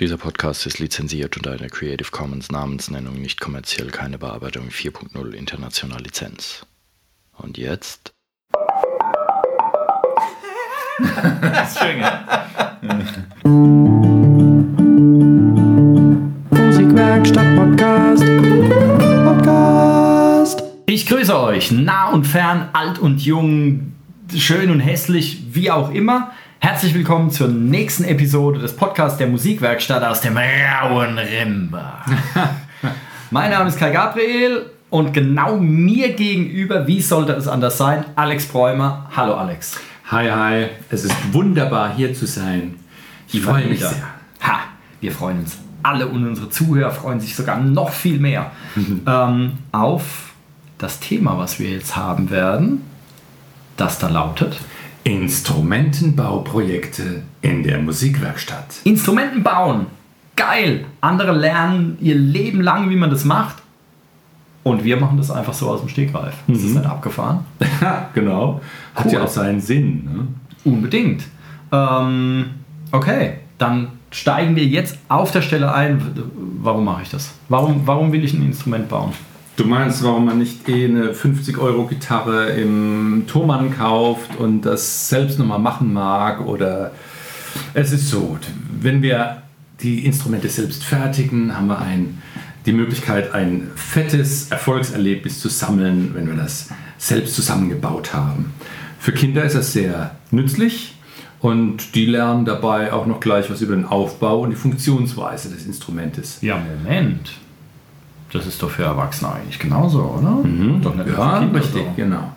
Dieser Podcast ist lizenziert unter einer Creative Commons Namensnennung nicht kommerziell keine Bearbeitung 4.0 international Lizenz. Und jetzt? das ist schön, ja? Musikwerkstatt Podcast. Podcast. Ich grüße euch, nah und fern, alt und jung, schön und hässlich, wie auch immer. Herzlich willkommen zur nächsten Episode des Podcasts der Musikwerkstatt aus dem rauen Rimba. mein Name ist Kai Gabriel und genau mir gegenüber, wie sollte es anders sein, Alex Bräumer. Hallo Alex. Hi, hi. Es ist wunderbar hier zu sein. Ich freue mich sehr. Ha, wir freuen uns alle und unsere Zuhörer freuen sich sogar noch viel mehr ähm, auf das Thema, was wir jetzt haben werden. Das da lautet Instrumentenbauprojekte in der Musikwerkstatt. Instrumenten bauen. Geil. Andere lernen ihr Leben lang, wie man das macht. Und wir machen das einfach so aus dem Stegreif. Das ist Mhm. nicht abgefahren. genau. Hat Cool. ja auch seinen Sinn. Ne? Unbedingt. Ähm, okay, dann steigen wir jetzt auf der Stelle ein. Warum mache ich das? Warum, warum will ich ein Instrument bauen? Du meinst, warum man nicht eh eine 50-Euro-Gitarre im Thomann kauft und das selbst nochmal machen mag? Oder es ist so, wenn wir die Instrumente selbst fertigen, haben wir ein, die Möglichkeit, ein fettes Erfolgserlebnis zu sammeln, wenn wir das selbst zusammengebaut haben. Für Kinder ist das sehr nützlich und die lernen dabei auch noch gleich was über den Aufbau und die Funktionsweise des Instrumentes. Ja, Moment. Das ist doch für Erwachsene eigentlich genauso, oder? Doch nicht Ja, richtig, so. genau.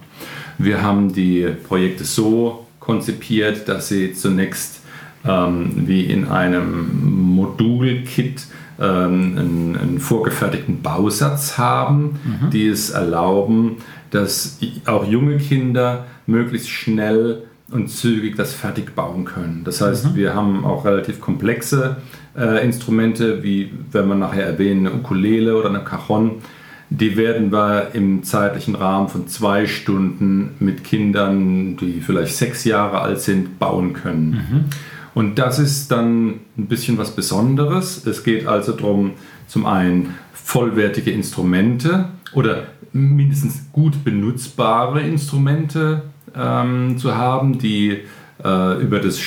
Wir haben die Projekte so konzipiert, dass sie zunächst ähm, wie in einem Modulkit ähm, einen, einen vorgefertigten Bausatz haben, die es erlauben, dass auch junge Kinder möglichst schnell und zügig das fertig bauen können. Das heißt, wir haben auch relativ komplexe äh, Instrumente, wie wenn man nachher erwähnen, eine Ukulele oder eine Cajon. Die werden wir im zeitlichen Rahmen von zwei Stunden mit Kindern, die vielleicht sechs Jahre alt sind, bauen können. Und das ist dann ein bisschen was Besonderes. Es geht also darum, zum einen vollwertige Instrumente oder mindestens gut benutzbare Instrumente ähm, zu haben, die äh, über das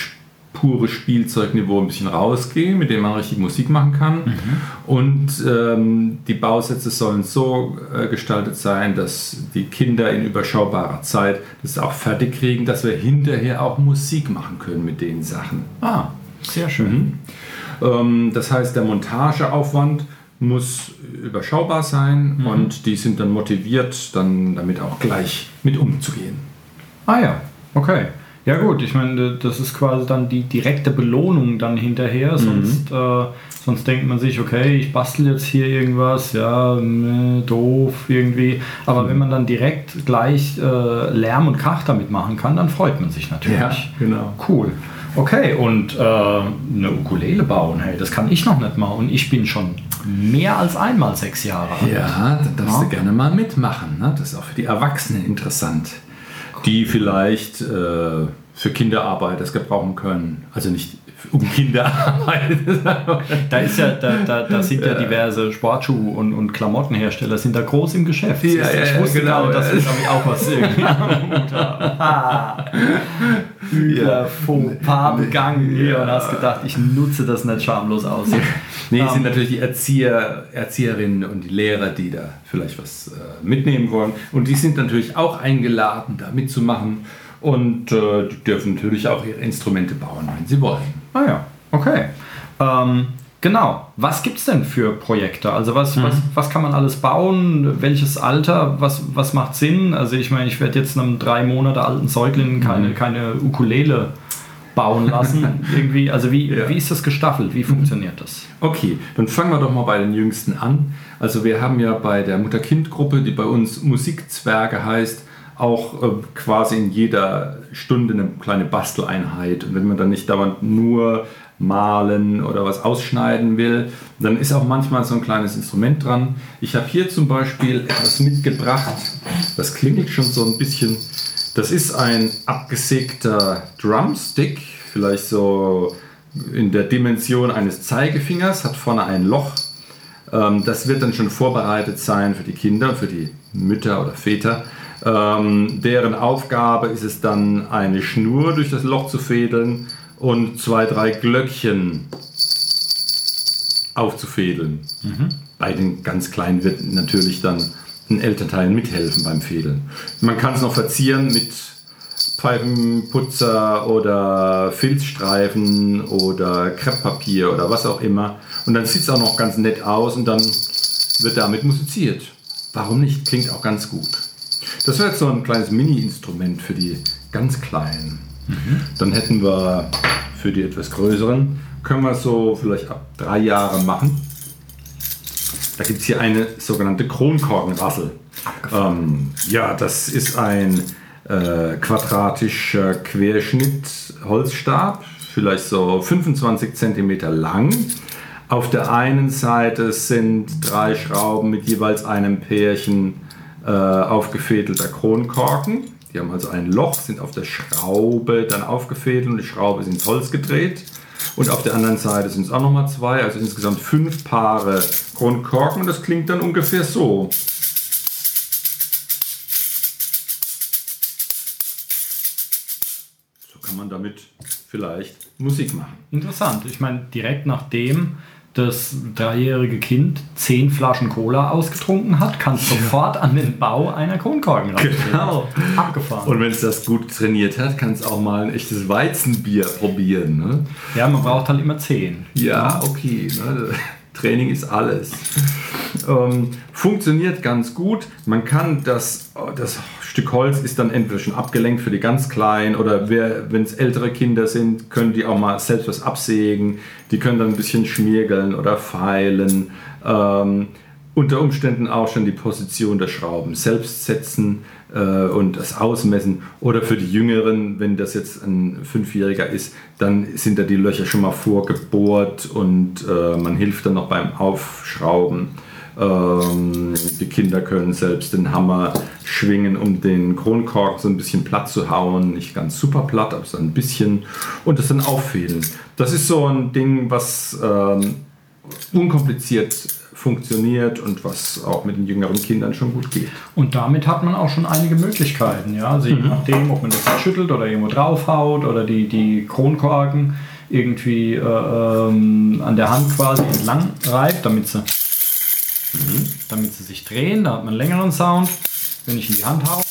pure Spielzeugniveau ein bisschen rausgehen, mit dem man richtig Musik machen kann. Und ähm, die Bausätze sollen so äh, gestaltet sein, dass die Kinder in überschaubarer Zeit das auch fertig kriegen, dass wir hinterher auch Musik machen können mit den Sachen. Ah, sehr schön. Ähm, das heißt, der Montageaufwand muss überschaubar sein und die sind dann motiviert, dann damit auch gleich mit umzugehen. Ah ja, okay. Ja gut, ich meine, das ist quasi dann die direkte Belohnung dann hinterher, sonst, äh, sonst denkt man sich, okay, ich bastel jetzt hier irgendwas, ja, ne, doof irgendwie. Aber wenn man dann direkt gleich äh, Lärm und Krach damit machen kann, dann freut man sich natürlich. genau. Cool. Okay, und äh, eine Ukulele bauen, hey, das kann ich noch nicht mal. Und ich bin schon mehr als einmal sechs Jahre alt. Ja, da darfst Ja. du gerne mal mitmachen. Ne? Das ist auch für die Erwachsenen interessant, die vielleicht äh, für Kinderarbeit das gebrauchen können. Also nicht um Kinderarbeit. Da, ist ja, da, da, da sind ja diverse Sportschuh- und, und Klamottenhersteller sind da groß im Geschäft. Ja, ich ja, ja, wusste genau, nicht, dass ja. wir damit auch was irgendwie am Hut haben. Über Fauxpas begangen hier und hast gedacht, ich nutze das nicht schamlos aus. Nee, es Ähm, sind natürlich die Erzieher, Erzieherinnen und die Lehrer, die da vielleicht was äh, mitnehmen wollen. Und die sind natürlich auch eingeladen, da mitzumachen. Und äh, die dürfen natürlich auch ihre Instrumente bauen, wenn sie wollen. Ah ja, okay. Ähm, genau. Was gibt es denn für Projekte? Also was, was, was kann man alles bauen? Welches Alter? Was, was macht Sinn? Also ich meine, ich werde jetzt einem drei Monate alten Säugling keine, keine Ukulele bauen lassen. Irgendwie. Also wie, Ja. wie ist das gestaffelt? Wie funktioniert das? Okay, dann fangen wir doch mal bei den Jüngsten an. Also wir haben ja bei der Mutter-Kind-Gruppe, die bei uns Musikzwerge heißt, auch äh, quasi in jeder Stunde eine kleine Basteleinheit. Und wenn man dann nicht dauernd nur malen oder was ausschneiden will, dann ist auch manchmal so ein kleines Instrument dran. Ich habe hier zum Beispiel etwas mitgebracht. Das klingelt schon so ein bisschen. Das ist ein abgesägter Drumstick, vielleicht so in der Dimension eines Zeigefingers, hat vorne ein Loch. Ähm, das wird dann schon vorbereitet sein für die Kinder, für die Mütter oder Väter. Ähm, deren Aufgabe ist es dann, eine Schnur durch das Loch zu fädeln und zwei, drei Glöckchen aufzufädeln. Bei den ganz Kleinen wird natürlich dann ein Elternteil mithelfen beim Fädeln. Man kann es noch verzieren mit Pfeifenputzer oder Filzstreifen oder Krepppapier oder was auch immer. Und dann sieht es auch noch ganz nett aus und dann wird damit musiziert. Warum nicht? Klingt auch ganz gut. Das wäre jetzt so ein kleines Mini-Instrument für die ganz Kleinen. Dann hätten wir für die etwas größeren, können wir so vielleicht ab drei Jahre machen. Da gibt es hier eine sogenannte Kronkorkenrassel. Ähm, ja, das ist ein äh, quadratischer Querschnitt Holzstab, vielleicht so 25 cm lang. Auf der einen Seite sind drei Schrauben mit jeweils einem Pärchen äh, aufgefädelter Kronkorken. Die haben also ein Loch, sind auf der Schraube dann aufgefädelt und die Schraube ist ins Holz gedreht. Und auf der anderen Seite sind es auch nochmal zwei, also insgesamt fünf Paare Kronkorken und das klingt dann ungefähr so. So kann man damit vielleicht Musik machen. Interessant. Ich meine, direkt nachdem das dreijährige Kind zehn Flaschen Cola ausgetrunken hat, kann sofort an den Bau einer Kronkorken rangehen. Genau. Abgefahren. Und wenn es das gut trainiert hat, kann es auch mal ein echtes Weizenbier probieren. Ne? ja, man braucht halt immer zehn. Ja, okay. Ne? Training ist alles. Ähm, funktioniert ganz gut. Man kann das, das Stück Holz ist dann entweder schon abgelenkt für die ganz Kleinen oder wenn es ältere Kinder sind, können die auch mal selbst was absägen. Die können dann ein bisschen schmiergeln oder feilen. Ähm, unter Umständen auch schon die Position der Schrauben selbst setzen äh, und das ausmessen. Oder für die Jüngeren, wenn das jetzt ein Fünfjähriger ist, dann sind da die Löcher schon mal vorgebohrt und äh, man hilft dann noch beim Aufschrauben. Ähm, die Kinder können selbst den Hammer schwingen, um den Kronkorken so ein bisschen platt zu hauen. Nicht ganz super platt, aber so ein bisschen. Und das dann auffädeln. Das ist so ein Ding, was ähm, unkompliziert funktioniert und was auch mit den jüngeren Kindern schon gut geht. Und damit hat man auch schon einige Möglichkeiten. Ja? Also je nachdem, ob man das schüttelt oder irgendwo draufhaut oder die, die Kronkorken irgendwie äh, ähm, an der Hand quasi entlang reibt, damit sie, damit sie sich drehen. Da hat man einen längeren Sound. Wenn ich in die Hand haue,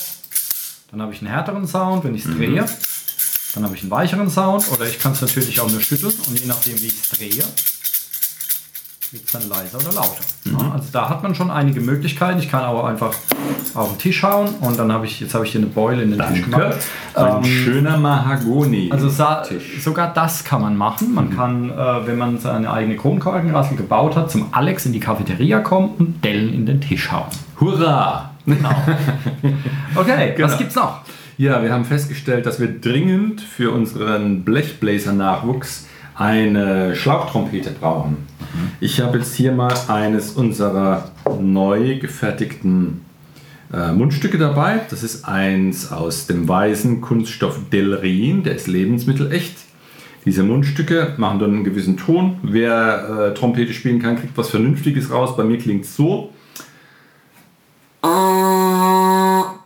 dann habe ich einen härteren Sound. Wenn ich es drehe, dann habe ich einen weicheren Sound. Oder ich kann es natürlich auch nur schütteln und je nachdem, wie ich es drehe, wird es dann leiser oder lauter. Ja, also da hat man schon einige Möglichkeiten. Ich kann aber einfach auf den Tisch hauen und dann habe ich, jetzt habe ich hier eine Beule in den Tisch gemacht. Ein Ähm, schöner Mahagoni. also sa- sogar das kann man machen. Man kann, äh, wenn man seine eigene Kronkorkenrassel gebaut hat, zum Alex in die Cafeteria kommen und Dellen in den Tisch hauen. Hurra! Genau. Okay, was Genau. gibt's noch? Ja, wir haben festgestellt, dass wir dringend für unseren Blechbläser-Nachwuchs eine Schlauchtrompete brauchen. Ich habe jetzt hier mal eines unserer neu gefertigten äh, Mundstücke dabei. Das ist eins aus dem weißen Kunststoff Delrin, der ist lebensmittelecht. Diese Mundstücke machen dann einen gewissen Ton. Wer äh, Trompete spielen kann, kriegt was Vernünftiges raus. Bei mir klingt es so. War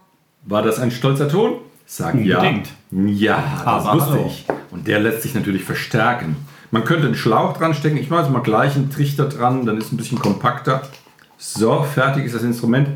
das ein stolzer Ton? Sag Unbedingt. ja. Ja, das Aber wusste hallo. Und der lässt sich natürlich verstärken. Man könnte einen Schlauch dran stecken. Ich mache jetzt mal gleich einen Trichter dran, dann ist es ein bisschen kompakter. So, fertig ist das Instrument.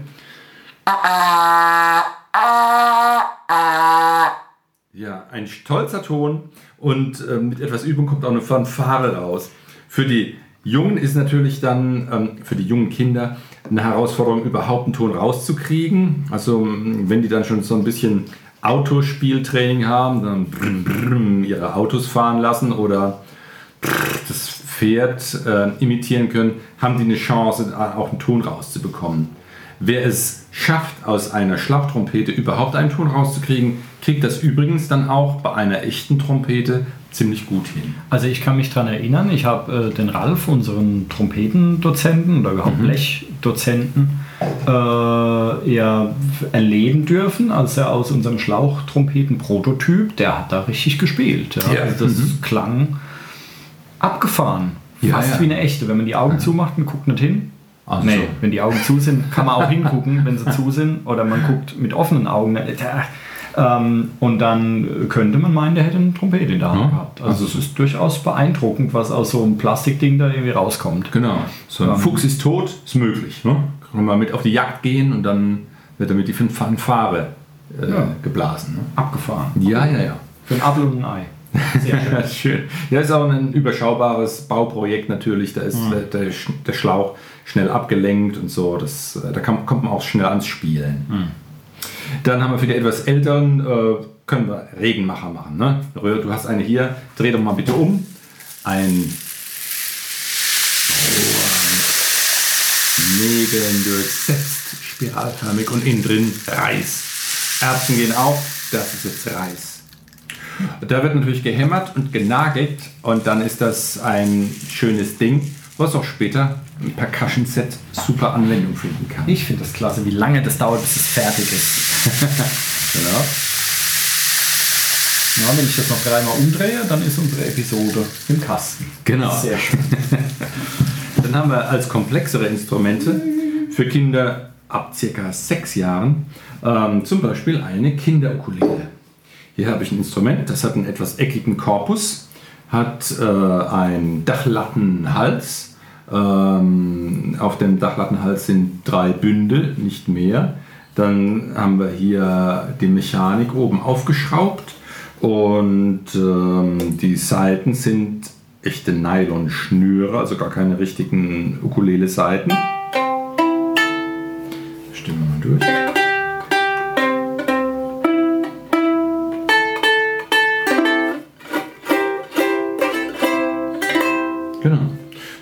Ja, ein stolzer Ton und äh, mit etwas Übung kommt auch eine Fanfare raus. Für die Jungen ist natürlich dann, ähm, für die jungen Kinder, eine Herausforderung, überhaupt einen Ton rauszukriegen. Also, wenn die dann schon so ein bisschen Autospieltraining haben, dann brrm, brrm, ihre Autos fahren lassen oder das Pferd äh, imitieren können, haben die eine Chance, auch einen Ton rauszubekommen. Wer es schafft, aus einer Schlagtrompete überhaupt einen Ton rauszukriegen, kriegt das übrigens dann auch bei einer echten Trompete ziemlich gut hin. Also ich kann mich daran erinnern, ich habe äh, den Ralf, unseren Trompetendozenten oder überhaupt Blechdozenten, äh, ja, erleben dürfen, als er aus unserem Schlauchtrompeten-Prototyp, der hat da richtig gespielt. Ja. Ja. Also das klang Abgefahren. Ja, Fast ja. wie eine echte. Wenn man die Augen zumacht und guckt nicht hin. Ach so. nee, wenn die Augen zu sind, kann man auch hingucken, wenn sie zu sind. Oder man guckt mit offenen Augen. Ähm, und dann könnte man meinen, der hätte eine Trompete in der Hand Ja. gehabt. Also es ist durchaus beeindruckend, was aus so einem Plastikding da irgendwie rauskommt. Genau. So ein Ähm. Fuchs ist tot, ist möglich. Ne? Man mit auf die Jagd gehen und dann wird damit die Fanfare äh, Ja. geblasen. Ne? Abgefahren. Ja, ja, ja. Für ein Apfel und ein Ei. Sehr schön. Ja, schön. Ja, ist auch ein überschaubares Bauprojekt natürlich. Da ist Mhm. der, der, der Schlauch schnell abgelenkt und so. Das, äh, da kann, kommt man auch schnell ans Spielen. Mhm. Dann haben wir für die etwas älteren, äh, können wir Regenmacher machen. Ne? Du hast eine hier. Dreh doch mal bitte um. Ein Nägeln durchsetzt, spiralförmig und innen drin Reis. Erbsen gehen auf, das ist jetzt Reis. Da wird natürlich gehämmert und genagelt und dann ist das ein schönes Ding, was auch später im Percussion-Set super Anwendung finden kann. Ich finde das klasse, wie lange das dauert, bis es fertig ist. Genau. Ja, wenn ich das noch dreimal umdrehe, dann ist unsere Episode im Kasten. Genau. Sehr schön. Dann haben wir als komplexere Instrumente für Kinder ab circa sechs Jahren ähm, zum Beispiel eine Kinderukulele. Hier habe ich ein Instrument, das hat einen etwas eckigen Korpus, hat äh, einen Dachlattenhals. Ähm, auf dem Dachlattenhals sind drei Bünde, nicht mehr. Dann haben wir hier die Mechanik oben aufgeschraubt und ähm, die Seiten sind echte Nylon-Schnüre, also gar keine richtigen Ukulele-Seiten. Stimmen wir mal durch. Genau.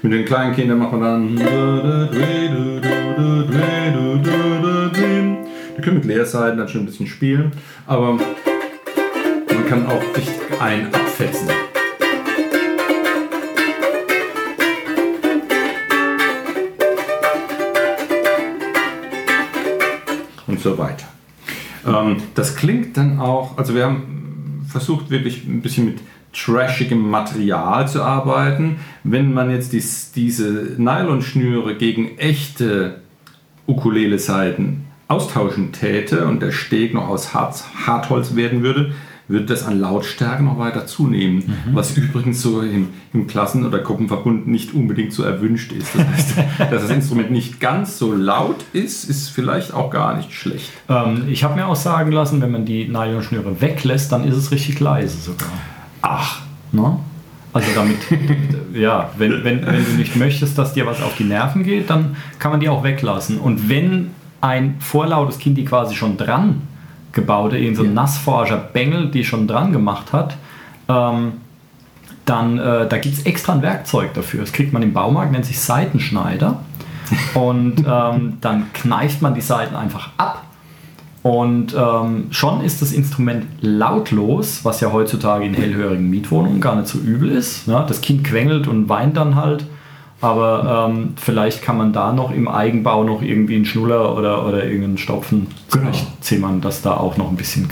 Mit den kleinen Kindern macht man dann. Die können mit Leerseiten dann schon ein bisschen spielen, aber man kann auch richtig ein abfetzen. So weiter. Ähm, das klingt dann auch, also wir haben versucht wirklich ein bisschen mit trashigem Material zu arbeiten. Wenn man jetzt dies, diese Nylonschnüre gegen echte Ukulele-Seiten austauschen täte und der Steg noch aus Harz, Hartholz werden würde, würde das an Lautstärke noch weiter zunehmen, was übrigens so im, im Klassen- oder Gruppenverbund nicht unbedingt so erwünscht ist. Das heißt, dass das Instrument nicht ganz so laut ist, ist vielleicht auch gar nicht schlecht. Ähm, ich habe mir auch sagen lassen, wenn man die Nylonschnüre weglässt, dann ist es richtig leise sogar. Ach, Ne? Also damit, ja, wenn, wenn, wenn du nicht möchtest, dass dir was auf die Nerven geht, dann kann man die auch weglassen. Und wenn ein vorlautes Kind die quasi schon dran gebaute, irgend so ein Ja. Nassforscher Bengel, die schon dran gemacht hat, ähm, dann äh, da gibt es extra ein Werkzeug dafür. Das kriegt man im Baumarkt, nennt sich Seitenschneider. Und ähm, dann kneift man die Seiten einfach ab. Und ähm, schon ist das Instrument lautlos, was ja heutzutage in hellhörigen Mietwohnungen gar nicht so übel ist. Ja, das Kind quengelt und weint dann halt. Aber ähm, vielleicht kann man da noch im Eigenbau noch irgendwie einen Schnuller oder, oder irgendeinen Stopfen Genau. zimmern, dass da auch noch ein bisschen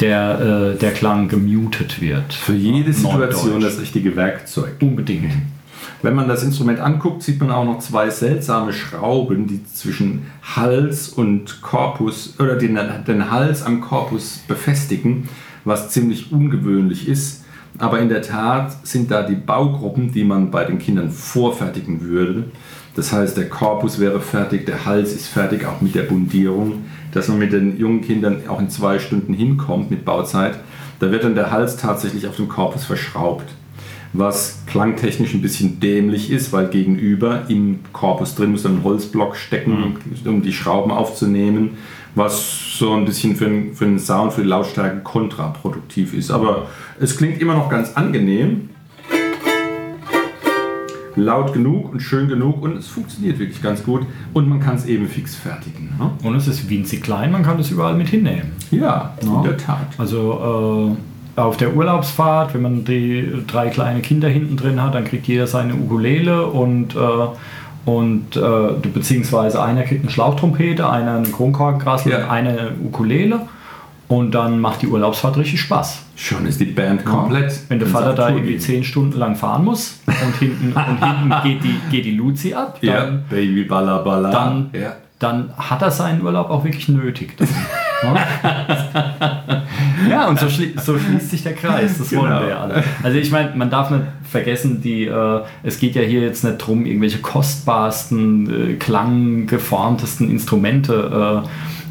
der, äh, der Klang gemutet wird. für jede Situation das richtige Werkzeug. Unbedingt. Wenn man das Instrument anguckt, sieht man auch noch zwei seltsame Schrauben, die zwischen Hals und Korpus oder den, den Hals am Korpus befestigen, was ziemlich ungewöhnlich ist. Aber in der Tat sind da die Baugruppen, die man bei den Kindern vorfertigen würde. Das heißt, der Korpus wäre fertig, der Hals ist fertig, auch mit der Bundierung, dass man mit den jungen Kindern auch in zwei Stunden hinkommt mit Bauzeit. Da wird dann der Hals tatsächlich auf den Korpus verschraubt was klangtechnisch ein bisschen dämlich ist, weil gegenüber im Korpus drin muss ein Holzblock stecken, um die Schrauben aufzunehmen, was so ein bisschen für den, für den Sound, für die Lautstärke kontraproduktiv ist. Aber es klingt immer noch ganz angenehm, laut genug und schön genug und es funktioniert wirklich ganz gut und man kann es eben fix fertigen. Ne? Und es ist winzig klein, man kann das überall mit hinnehmen. Ja, Ja. in der Tat. Also äh, auf der Urlaubsfahrt, wenn man die drei kleine Kinder hinten drin hat, dann kriegt jeder seine Ukulele und, äh, und äh, beziehungsweise einer kriegt eine Schlauchtrompete, einer einen Kronkorkengrassel Ja. und einer eine Ukulele. Und dann macht die Urlaubsfahrt richtig Spaß. Schon ist die Band komplett. Wenn der Vater da irgendwie zehn Stunden lang fahren muss und hinten, und hinten geht, die, geht die Luzi ab, dann, Ja, Baby Balla Balla. dann, ja. dann hat er seinen Urlaub auch wirklich nötig. ja, und so, schli so schließt sich der Kreis. Das wollen Genau. wir ja alle. Also ich meine, man darf nicht vergessen, die, äh, es geht ja hier jetzt nicht darum, irgendwelche kostbarsten, äh, klanggeformtesten Instrumente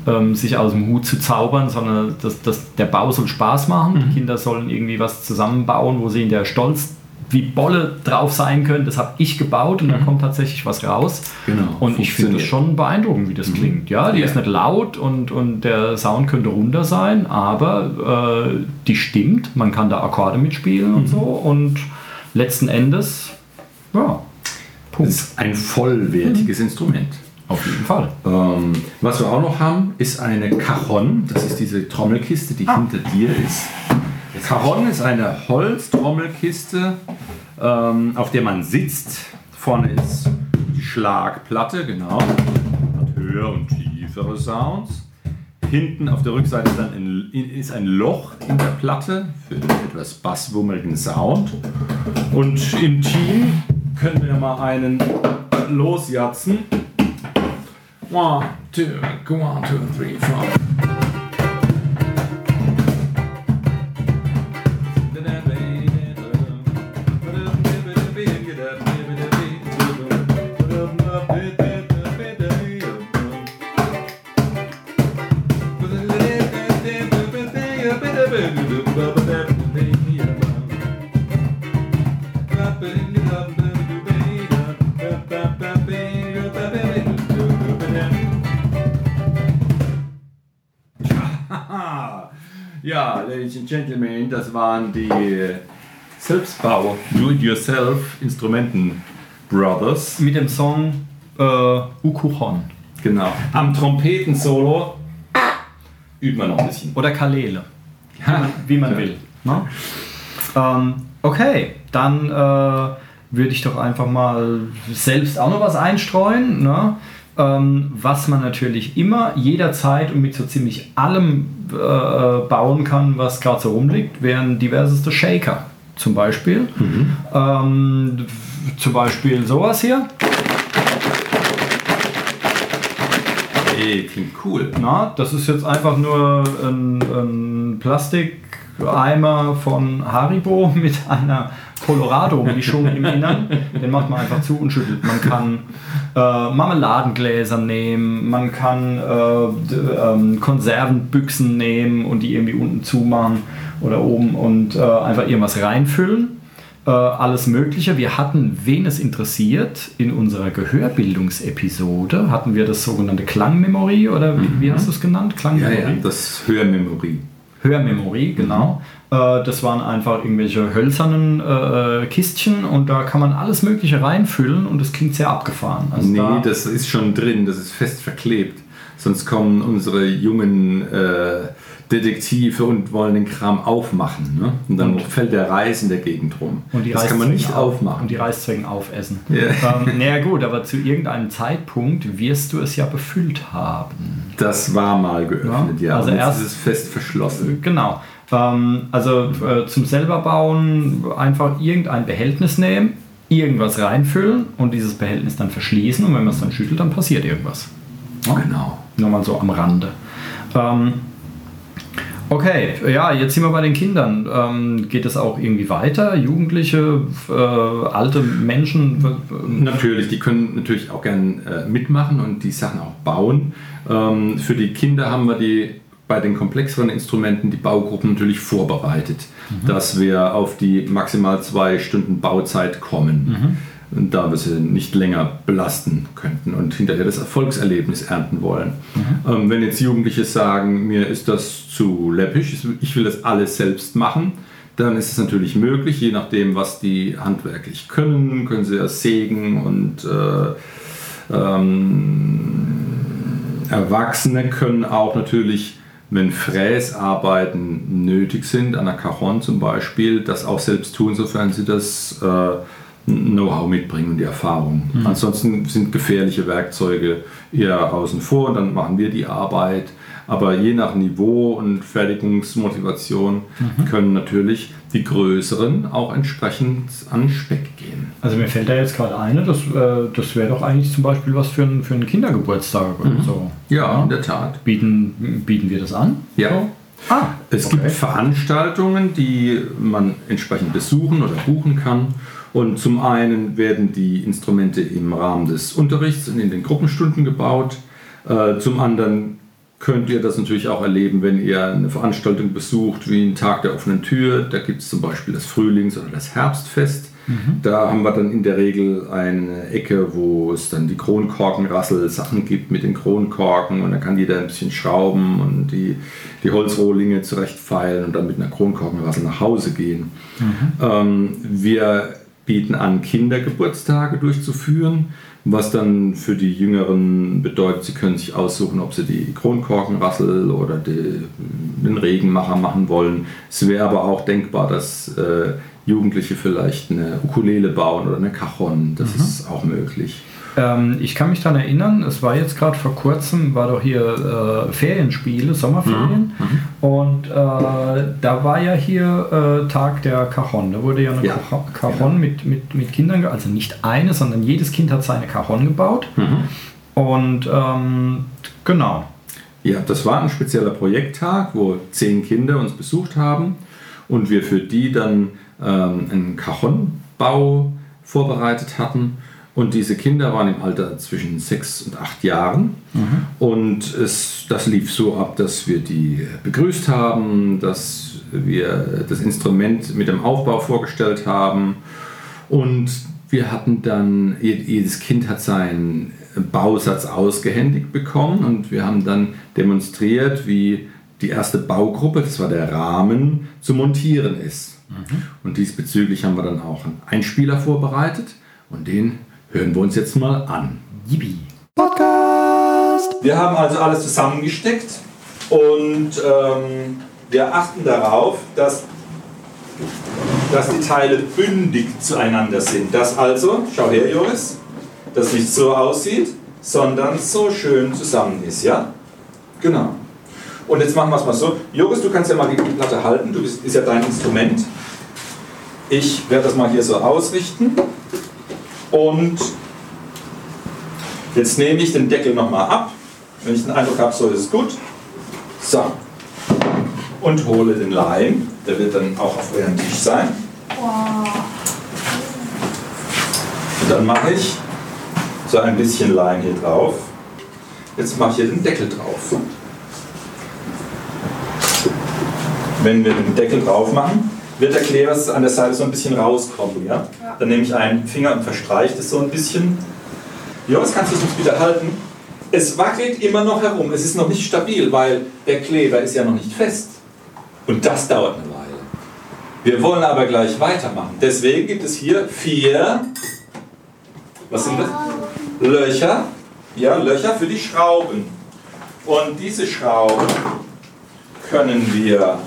äh, ähm, sich aus dem Hut zu zaubern, sondern das, das, der Bau soll Spaß machen. Mhm. Die Kinder sollen irgendwie was zusammenbauen, wo sie in der Stolz wie Bolle drauf sein können. Das habe ich gebaut und da kommt tatsächlich was raus. Mhm. Genau, Und ich finde funktioniert. schon beeindruckend, wie das klingt. Ja, die Ja. ist nicht laut und, und der Sound könnte runter sein, aber äh, die stimmt. Man kann da Akkorde mitspielen und so. Und letzten Endes, ja, Das Punkt. ist ein vollwertiges Instrument. Auf jeden Fall. Ähm, was wir auch noch haben, ist eine Cajon. Das ist diese Trommelkiste, die hinter dir ist. Cajon ist eine Holztrommelkiste, ähm, auf der man sitzt. Vorne ist die Schlagplatte, genau. Hat höher und tiefere Sounds. Hinten auf der Rückseite ist, ein, ist ein Loch in der Platte für den etwas basswummeligen Sound. Und im Team können wir mal einen losjatzen. One, two, one, two, three, four. Ladies and Gentlemen, das waren die Selbstbau Do-it-yourself Instrumenten Brothers. Mit dem Song äh, Ukuchon Genau. Am Trompetensolo übt man noch ein bisschen. oder Kalele, Ja, wie man will. Ne? Ähm, okay, dann äh, würde ich doch einfach mal selbst auch noch was einstreuen. Ne? Ähm, was man natürlich immer, jederzeit und mit so ziemlich allem äh, bauen kann, was gerade so rumliegt, wären diverseste Shaker. Zum Beispiel. Ähm, zum Beispiel sowas hier. Ey, klingt cool. Na, das ist jetzt einfach nur ein, ein Plastikeimer von Haribo mit einer Colorado-Mischung im Innern. Den macht man einfach zu und schüttelt. Man kann äh, Marmeladengläser nehmen, man kann äh, ähm, Konservenbüchsen nehmen und die irgendwie unten zumachen oder oben und äh, einfach irgendwas reinfüllen äh, alles Mögliche. Wir hatten, wen es interessiert, in unserer Gehörbildungsepisode hatten wir das sogenannte Klangmemory oder wie, wie hast du es genannt? Ja, Klangmemory? ja, das Hörmemory. Hörmemory, genau. Äh, das waren einfach irgendwelche hölzernen äh, Kistchen und da kann man alles Mögliche reinfüllen und das klingt sehr abgefahren. Also Nee, da, das ist schon drin, das ist fest verklebt. Sonst kommen unsere jungen äh, Detektive und wollen den Kram aufmachen. Ne? Und dann Und- fällt der Reis in der Gegend rum. und die das kann man nicht auf- aufmachen. Und die Reißzwecken aufessen. Ja. Ähm, naja gut, aber zu irgendeinem Zeitpunkt wirst du es ja befüllt haben. Das war mal geöffnet, Ja, ja. also erst- ist es fest verschlossen. Genau. Ähm, also äh, zum selber bauen einfach irgendein Behältnis nehmen, irgendwas reinfüllen und dieses Behältnis dann verschließen und wenn man es dann schüttelt, dann passiert irgendwas. Genau. Nur mal so am Rande. Ähm, okay, ja, jetzt sind wir bei den Kindern. Ähm, geht es auch irgendwie weiter? Jugendliche, äh, alte Menschen? Natürlich, die können natürlich auch gern äh, mitmachen und die Sachen auch bauen. Ähm, für die Kinder haben wir die bei den komplexeren Instrumenten die Baugruppen natürlich vorbereitet, dass wir auf die maximal zwei Stunden Bauzeit kommen. Und da wir sie nicht länger belasten könnten und hinterher das Erfolgserlebnis ernten wollen. Ähm, wenn jetzt Jugendliche sagen, mir ist das zu läppisch, ich will das alles selbst machen, dann ist es natürlich möglich, je nachdem, was die handwerklich können, können sie ja sägen und äh, ähm, Erwachsene können auch natürlich, wenn Fräsarbeiten nötig sind, an der Cajon zum Beispiel, das auch selbst tun, sofern sie das äh, Know-how mitbringen und die Erfahrung. Ansonsten sind gefährliche Werkzeuge eher außen vor und dann machen wir die Arbeit. Aber je nach Niveau und Fertigungsmotivation können natürlich die größeren auch entsprechend an Speck gehen. Also mir fällt da jetzt gerade eine, das, äh, das wäre doch eigentlich zum Beispiel was für, einen- für einen Kindergeburtstag oder so. Ja, in der Tat. Bieten, bieten wir das an? Ja. So? Ah, Es okay. gibt Veranstaltungen, die man entsprechend besuchen oder buchen kann. Und zum einen werden die Instrumente im Rahmen des Unterrichts und in den Gruppenstunden gebaut. Äh, Zum anderen könnt ihr das natürlich auch erleben, wenn ihr eine Veranstaltung besucht, wie einen Tag der offenen Tür. Da gibt es zum Beispiel das Frühlings- oder das Herbstfest. Da haben wir dann in der Regel eine Ecke, wo es dann die Kronkorkenrassel-Sachen gibt mit den Kronkorken und da kann jeder ein bisschen schrauben und die, die Holzrohlinge zurechtfeilen und dann mit einer Kronkorkenrassel nach Hause gehen. Ähm, wir bieten an, Kindergeburtstage durchzuführen, was dann für die Jüngeren bedeutet, sie können sich aussuchen, ob sie die Kronkorkenrassel oder die, den Regenmacher machen wollen. Es wäre aber auch denkbar, dass äh, Jugendliche vielleicht eine Ukulele bauen oder eine Cajon. Das ist auch möglich. Ähm, ich kann mich daran erinnern, es war jetzt gerade vor kurzem, war doch hier äh, Ferienspiele, Sommerferien. Und äh, da war ja hier äh, Tag der Cajon. Da wurde ja eine Ja, Cajon- mit, mit, mit Kindern, also nicht eine, sondern jedes Kind hat seine Cajon gebaut. Und ähm, genau. Ja, das war ein spezieller Projekttag, wo zehn Kinder uns besucht haben und wir für die dann ähm, einen Cajonbau vorbereitet hatten. Und diese Kinder waren im Alter zwischen sechs und acht Jahren. Und es, das lief so ab, dass wir die begrüßt haben, dass wir das Instrument mit dem Aufbau vorgestellt haben. Und wir hatten dann, je- jedes Kind hat seinen Bausatz ausgehändigt bekommen und wir haben dann demonstriert, wie die erste Baugruppe, das war der Rahmen, zu montieren ist. Und diesbezüglich haben wir dann auch einen Einspieler vorbereitet und den hören wir uns jetzt mal an. Yippie. Wir haben also alles zusammengesteckt und ähm, wir achten darauf, dass, dass die Teile bündig zueinander sind. Dass also, schau her Joris, das nicht so aussieht, sondern so schön zusammen ist, ja? Genau. Und jetzt machen wir es mal so. Joris, du kannst ja mal die Platte halten, du bist, ist ja dein Instrument. Ich werde das mal hier so ausrichten. Und jetzt nehme ich den Deckel nochmal ab. Wenn ich den Eindruck habe, so ist es gut. So. Und hole den Leim. Der wird dann auch auf eurem Tisch sein. Und dann mache ich so ein bisschen Leim hier drauf. Jetzt mache ich hier den Deckel drauf. Wenn wir den Deckel drauf machen, wird der Kleber an der Seite so ein bisschen rauskommen. Ja? Dann nehme ich einen Finger und verstreiche das so ein bisschen. Joris, kannst du es uns bitte halten? Es wackelt immer noch herum. Es ist noch nicht stabil, weil der Kleber ist ja noch nicht fest. Und das dauert eine Weile. Wir wollen aber gleich weitermachen. Deswegen gibt es hier vier, was sind das? Löcher. Ja, Löcher für die Schrauben. Und diese Schrauben können wir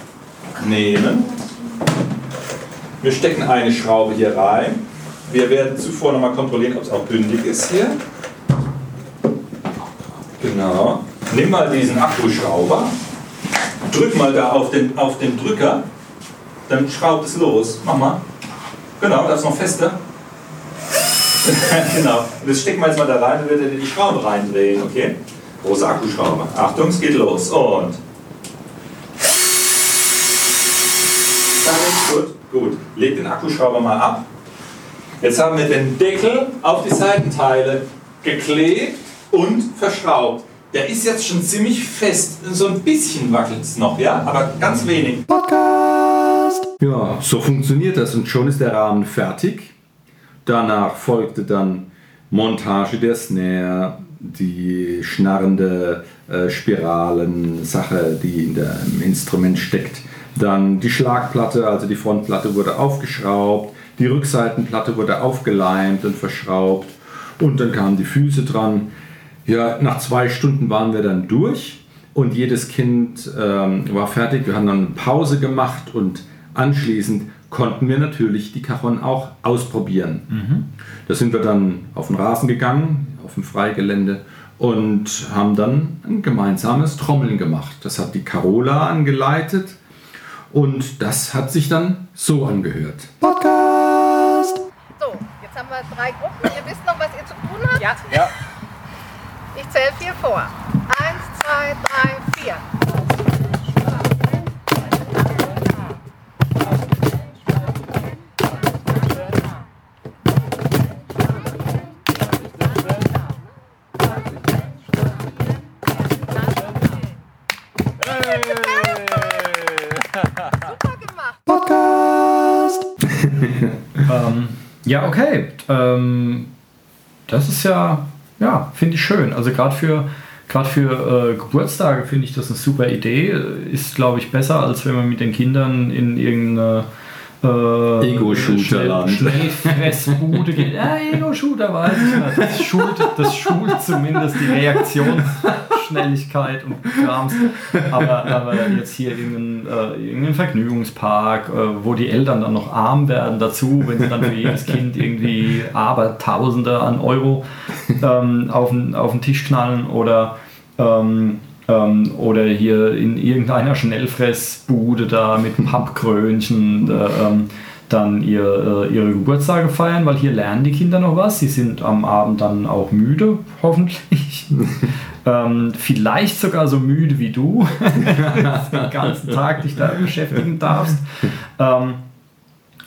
nehmen. Wir stecken eine Schraube hier rein. Wir werden zuvor nochmal kontrollieren, ob es auch bündig ist hier. Genau. Nimm mal diesen Akkuschrauber. Drück mal da auf den, auf den Drücker. Dann schraubt es los. Mach mal. Genau, das ist noch fester. genau. Das stecken wir jetzt mal da rein, dann wird er die Schraube reindrehen, okay? Große Akkuschrauber. Achtung, es geht los. Und. Gut. Leg den Akkuschrauber mal ab. Jetzt haben wir den Deckel auf die Seitenteile geklebt und verschraubt. Der ist jetzt schon ziemlich fest. So ein bisschen wackelt es noch, ja? Aber ganz wenig. Ja, so funktioniert das und schon ist der Rahmen fertig. Danach folgte dann Montage der Snare, die schnarrende äh, Spiralen-Sache, die in der, im Instrument steckt. Dann die Schlagplatte, also die Frontplatte wurde aufgeschraubt, die Rückseitenplatte wurde aufgeleimt und verschraubt und dann kamen die Füße dran. Ja, nach zwei Stunden waren wir dann durch und jedes Kind ähm, war fertig. Wir haben dann Pause gemacht und anschließend konnten wir natürlich die Cajon auch ausprobieren. Da sind wir dann auf den Rasen gegangen, auf dem Freigelände und haben dann ein gemeinsames Trommeln gemacht. Das hat die Carola angeleitet und das hat sich dann so angehört. Podcast. So, jetzt haben wir drei Gruppen. Ihr wisst noch, was ihr zu tun habt? Ja. Ja. Ich zähle vier vor. Eins, zwei, drei, vier. Ja, okay. Ähm, das ist ja, ja, finde ich schön. Also gerade für, gerade für äh, Geburtstage finde ich das eine super Idee. Ist, glaube ich, besser, als wenn man mit den Kindern in irgendeine äh, Ego-Shooter-Land. Schnellfressbude geht. Ja, Ego-Shooter weiß ich nicht. Das schult, das schult zumindest die Reaktionsschnelligkeit und Krams. Aber, aber jetzt hier irgendein, äh, Vergnügungspark, äh, wo die Eltern dann noch arm werden dazu, wenn sie dann für jedes Kind irgendwie Abertausende an Euro ähm, auf, den, auf den Tisch knallen oder ähm, ähm, oder hier in irgendeiner Schnellfressbude da mit Pappkrönchen äh, ähm, dann ihr, äh, ihre Geburtstage feiern, weil hier lernen die Kinder noch was. Sie sind am Abend dann auch müde, hoffentlich. Ähm, vielleicht sogar so müde wie du, den ganzen Tag dich da beschäftigen darfst. Ähm,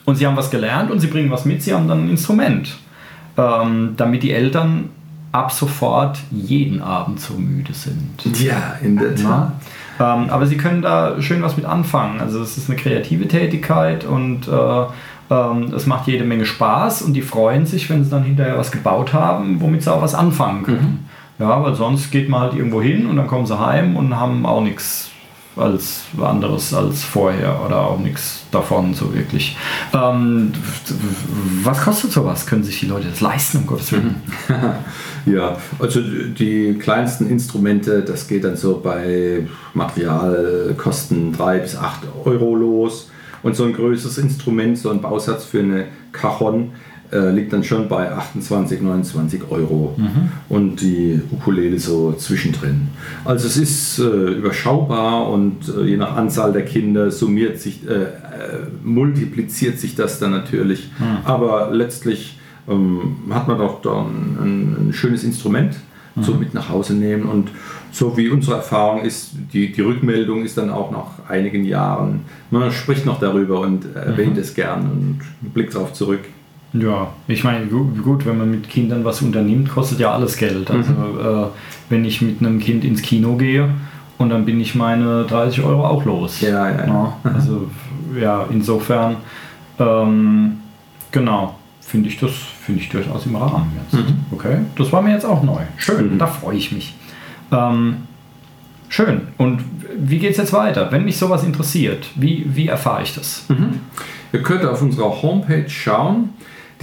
und sie haben was gelernt und sie bringen was mit, sie haben dann ein Instrument, ähm, damit die Eltern ab sofort jeden Abend so müde sind. Ja, in der Tat. Ähm, aber sie können da schön was mit anfangen. Also es ist eine kreative Tätigkeit und äh, ähm, es macht jede Menge Spaß und die freuen sich, wenn sie dann hinterher was gebaut haben, womit sie auch was anfangen können. Ja, weil sonst geht man halt irgendwo hin und dann kommen sie heim und haben auch nichts als anderes als vorher oder auch nichts davon so wirklich. Ähm, was kostet sowas? Können sich die Leute das leisten, um Gottes Willen? Ja, also die kleinsten Instrumente, das geht dann so bei Materialkosten 3 bis 8 Euro los. Und so ein größeres Instrument, so ein Bausatz für eine Cajon, äh, liegt dann schon bei 28, 29 Euro. Und die Ukulele so zwischendrin. Also es ist äh, überschaubar und äh, je nach Anzahl der Kinder summiert sich, äh, äh, multipliziert sich das dann natürlich. Aber letztlich ähm, hat man doch da ein, ein, schönes Instrument so mit nach Hause nehmen. Und so wie unsere Erfahrung ist, die, die Rückmeldung ist dann auch nach einigen Jahren, man spricht noch darüber und erwähnt es gern und blickt darauf zurück. Ja, ich meine, gu- gut, wenn man mit Kindern was unternimmt, kostet ja alles Geld. Also, äh, wenn ich mit einem Kind ins Kino gehe und dann bin ich meine 30 Euro auch los. Ja, ja, ja. also, ja, insofern, ähm, genau, finde ich das finde ich durchaus im Rahmen jetzt. Okay, das war mir jetzt auch neu. Schön, Mhm. da freue ich mich. Ähm, schön. Und wie geht es jetzt weiter? Wenn mich sowas interessiert, wie, wie erfahre ich das? Ihr könnt auf unserer Homepage schauen.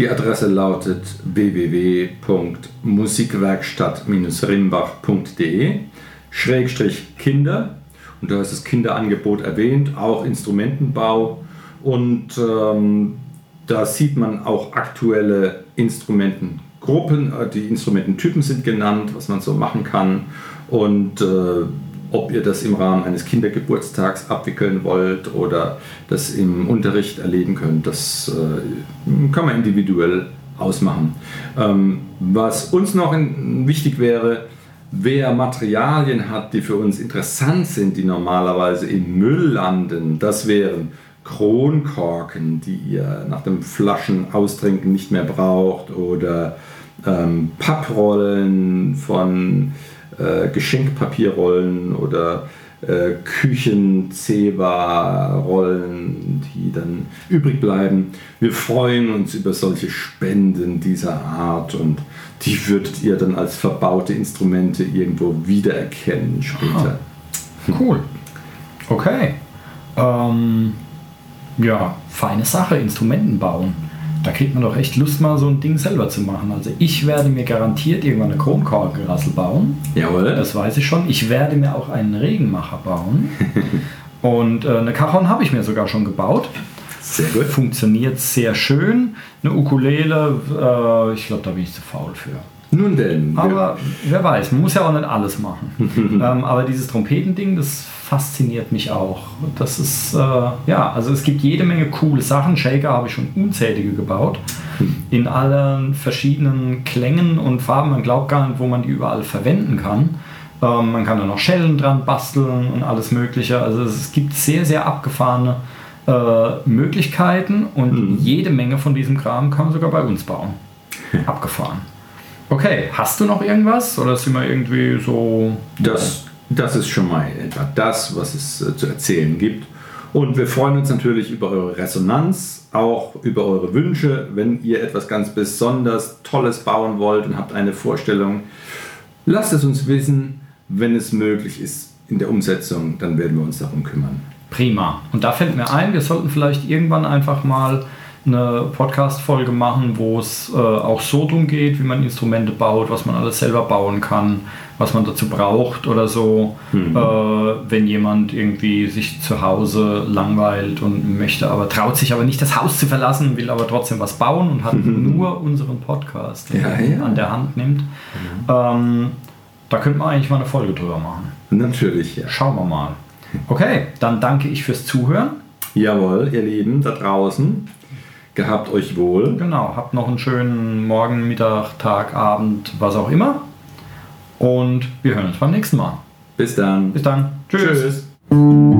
Die Adresse lautet www.musikwerkstatt-rimbach.de Schrägstrich Kinder. Und da ist das Kinderangebot erwähnt, auch Instrumentenbau. Und ähm, da sieht man auch aktuelle Instrumentengruppen. Äh, Die Instrumententypen sind genannt, was man so machen kann. Und äh, ob ihr das im Rahmen eines Kindergeburtstags abwickeln wollt oder das im Unterricht erleben könnt, das äh, kann man individuell ausmachen. Ähm, was uns noch in, wichtig wäre, wer Materialien hat, die für uns interessant sind, die normalerweise im Müll landen, das wären Kronkorken, die ihr nach dem Flaschen austrinken nicht mehr braucht oder ähm, Papprollen von äh, Geschenkpapierrollen oder äh, Küchen-Zewa-Rollen, die dann übrig bleiben. Wir freuen uns über solche Spenden dieser Art und die würdet ihr dann als verbaute Instrumente irgendwo wiedererkennen später. Cool. Okay. Ähm, ja, feine Sache, Instrumenten bauen. Da kriegt man doch echt Lust, mal so ein Ding selber zu machen. Also ich werde mir garantiert irgendwann eine Kronkorkenrassel bauen. Jawohl. Das weiß ich schon. Ich werde mir auch einen Regenmacher bauen. Und äh, eine Cajon habe ich mir sogar schon gebaut. Sehr gut. Funktioniert sehr schön. Eine Ukulele, äh, ich glaube, da bin ich zu faul für. Nun denn. Aber wer weiß, man muss ja auch nicht alles machen. ähm, aber dieses Trompetending, das fasziniert mich auch. Das ist, äh, ja, also es gibt jede Menge coole Sachen. Shaker habe ich schon unzählige gebaut. In allen verschiedenen Klängen und Farben. Man glaubt gar nicht, wo man die überall verwenden kann. Ähm, man kann da noch Schellen dran basteln und alles Mögliche. Also es gibt sehr, sehr abgefahrene äh, Möglichkeiten und jede Menge von diesem Kram kann man sogar bei uns bauen. Abgefahren. Okay, hast du noch irgendwas? Oder sind wir irgendwie so. Das, das ist schon mal etwa das, was es äh, zu erzählen gibt. Und wir freuen uns natürlich über eure Resonanz, auch über eure Wünsche. Wenn ihr etwas ganz besonders Tolles bauen wollt und habt eine Vorstellung, lasst es uns wissen. Wenn es möglich ist in der Umsetzung, dann werden wir uns darum kümmern. Prima. Und da fällt mir ein, wir sollten vielleicht irgendwann einfach mal eine Podcast-Folge machen, wo es äh, auch so drum geht, wie man Instrumente baut, was man alles selber bauen kann, was man dazu braucht oder so. Äh, wenn jemand irgendwie sich zu Hause langweilt und möchte, aber traut sich aber nicht das Haus zu verlassen, will aber trotzdem was bauen und hat nur unseren Podcast Ja, ja. an der Hand nimmt. Ähm, da könnte man eigentlich mal eine Folge drüber machen. Natürlich, ja. Schauen wir mal. Okay, dann danke ich fürs Zuhören. Jawohl, ihr Lieben da draußen, gehabt euch wohl. Genau, habt noch einen schönen Morgen, Mittag, Tag, Abend, was auch immer. Und wir hören uns beim nächsten Mal. Bis dann. Bis dann. Tschüss. Tschüss.